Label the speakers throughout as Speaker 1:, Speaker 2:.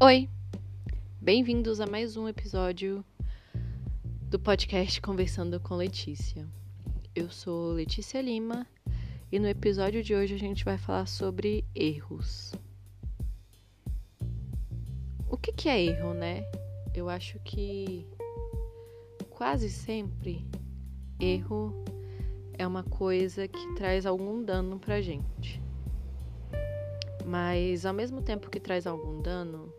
Speaker 1: Oi! Bem-vindos a mais um episódio do podcast Conversando com Letícia. Eu sou Letícia Lima e no episódio de hoje a gente vai falar sobre erros. O que, que é erro, né? Eu acho que quase sempre erro é uma coisa que traz algum dano pra gente. Mas ao mesmo tempo que traz algum dano,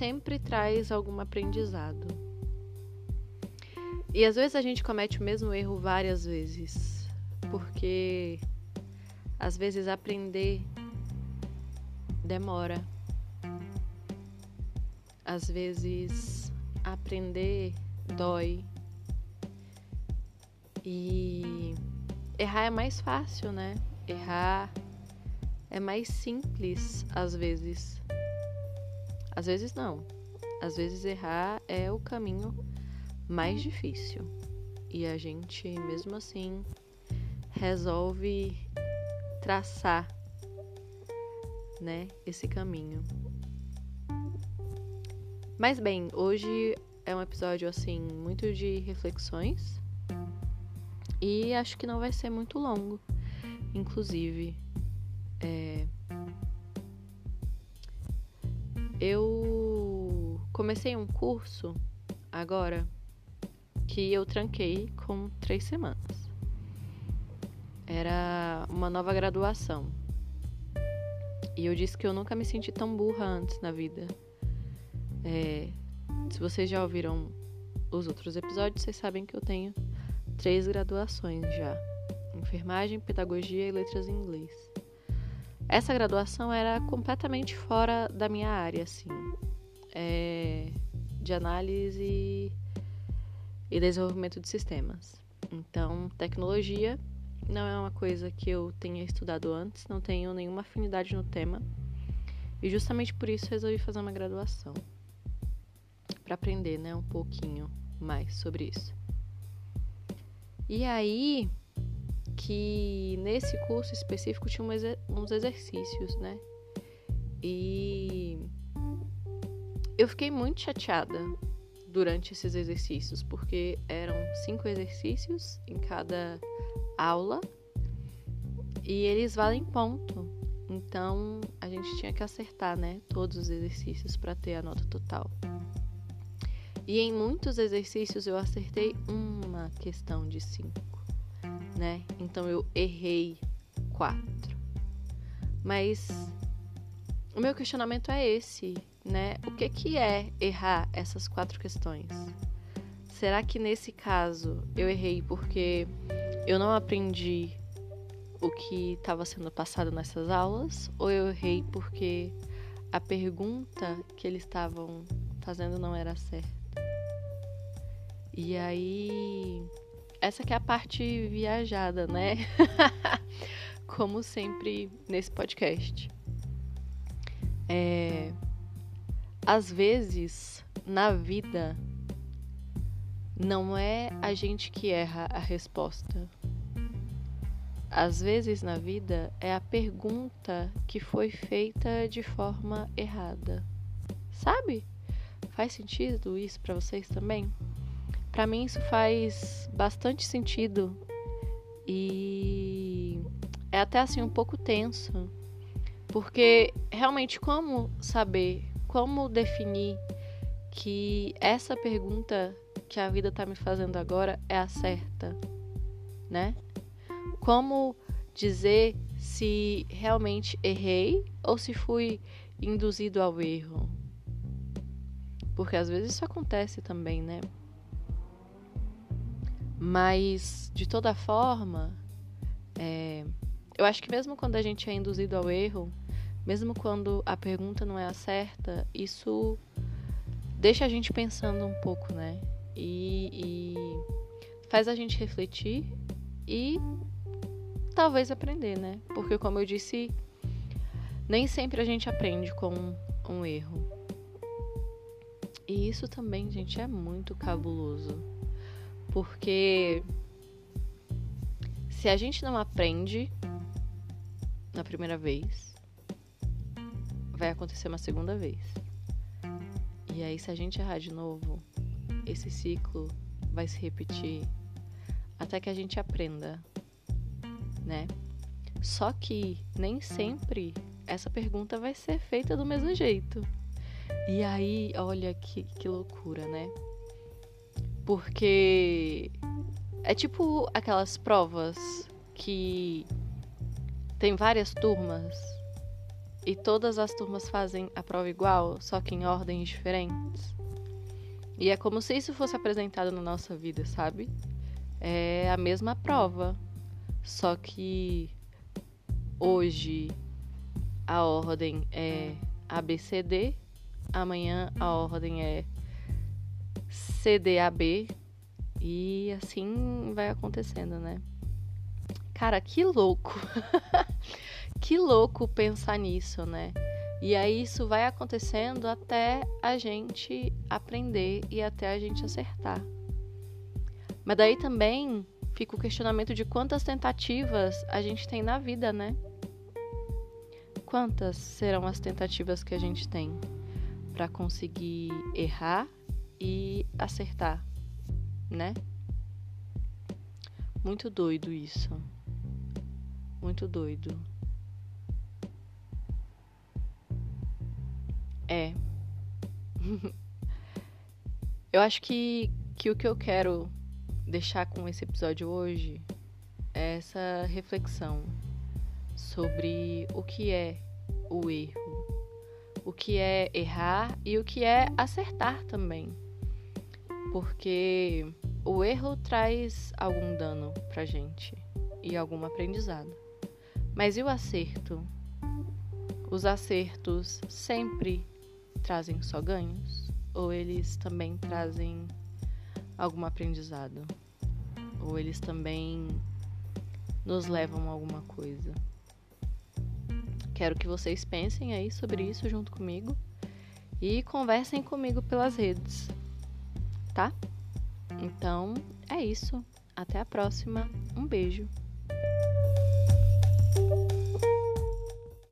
Speaker 1: sempre traz algum aprendizado. E às vezes a gente comete o mesmo erro várias vezes, porque às vezes aprender demora. Às vezes aprender dói. E errar é mais fácil, né? Errar é mais simples às vezes. Às vezes não. Às vezes errar é o caminho mais difícil. E a gente, mesmo assim, resolve traçar, né, esse caminho. Mas bem, hoje é um episódio assim muito de reflexões e acho que não vai ser muito longo. Inclusive, é... eu comecei um curso agora que eu tranquei com três semanas. Era uma nova graduação. E eu disse que eu nunca me senti tão burra antes na vida. É, se vocês já ouviram os outros episódios, vocês sabem que eu tenho três graduações já: enfermagem, pedagogia e letras em inglês. Essa graduação era completamente fora da minha área, assim, é, de análise e desenvolvimento de sistemas. Então, tecnologia não é uma coisa que eu tenha estudado antes, não tenho nenhuma afinidade no tema. E justamente por isso resolvi fazer uma graduação para aprender, né, um pouquinho mais sobre isso. E aí que nesse curso específico tinha uns exercícios, né? E eu fiquei muito chateada durante esses exercícios, porque eram cinco exercícios em cada aula e eles valem ponto. Então a gente tinha que acertar, né, todos os exercícios para ter a nota total. E em muitos exercícios eu acertei uma questão de cinco, né? Então eu errei quatro. Mas o meu questionamento é esse né? O que, que é errar essas quatro questões? Será que nesse caso eu errei porque eu não aprendi o que estava sendo passado nessas aulas? Ou eu errei porque a pergunta que eles estavam fazendo não era certa? E aí, essa que é a parte viajada, né? Como sempre nesse podcast. É, às vezes, na vida, não é a gente que erra a resposta. Às vezes na vida é a pergunta que foi feita de forma errada. Sabe? Faz sentido isso para vocês também? Para mim isso faz bastante sentido e é até assim um pouco tenso, porque realmente como saber como definir que essa pergunta que a vida está me fazendo agora é a certa, né? Como dizer se realmente errei ou se fui induzido ao erro? Porque às vezes isso acontece também, né? Mas, de toda forma, é, eu acho que mesmo quando a gente é induzido ao erro, mesmo quando a pergunta não é a certa, isso deixa a gente pensando um pouco, né? E, e faz a gente refletir e talvez aprender, né? Porque, como eu disse, nem sempre a gente aprende com um erro. E isso também, gente, é muito cabuloso. Porque se a gente não aprende na primeira vez, vai acontecer uma segunda vez. E aí, se a gente errar de novo, esse ciclo vai se repetir até que a gente aprenda, né? Só que nem sempre essa pergunta vai ser feita do mesmo jeito. E aí, olha que, que loucura, né? Porque é tipo aquelas provas que tem várias turmas e todas as turmas fazem a prova igual, só que em ordens diferentes. E é como se isso fosse apresentado na nossa vida, sabe? É a mesma prova, só que hoje a ordem é ABCD, amanhã a ordem é CDAB e assim vai acontecendo, né? Cara, que louco! que louco pensar nisso, né? E aí isso vai acontecendo até a gente aprender e até a gente acertar. Mas daí também fica o questionamento de quantas tentativas a gente tem na vida, né? Quantas serão as tentativas que a gente tem para conseguir errar e acertar, né? Muito doido isso. Muito doido. É. eu acho que, que o que eu quero deixar com esse episódio hoje é essa reflexão sobre o que é o erro, o que é errar e o que é acertar também. Porque o erro traz algum dano pra gente e algum aprendizado. Mas e o acerto? Os acertos sempre trazem só ganhos? Ou eles também trazem algum aprendizado? Ou eles também nos levam a alguma coisa? Quero que vocês pensem aí sobre isso junto comigo e conversem comigo pelas redes, tá? Então é isso. Até a próxima. Um beijo.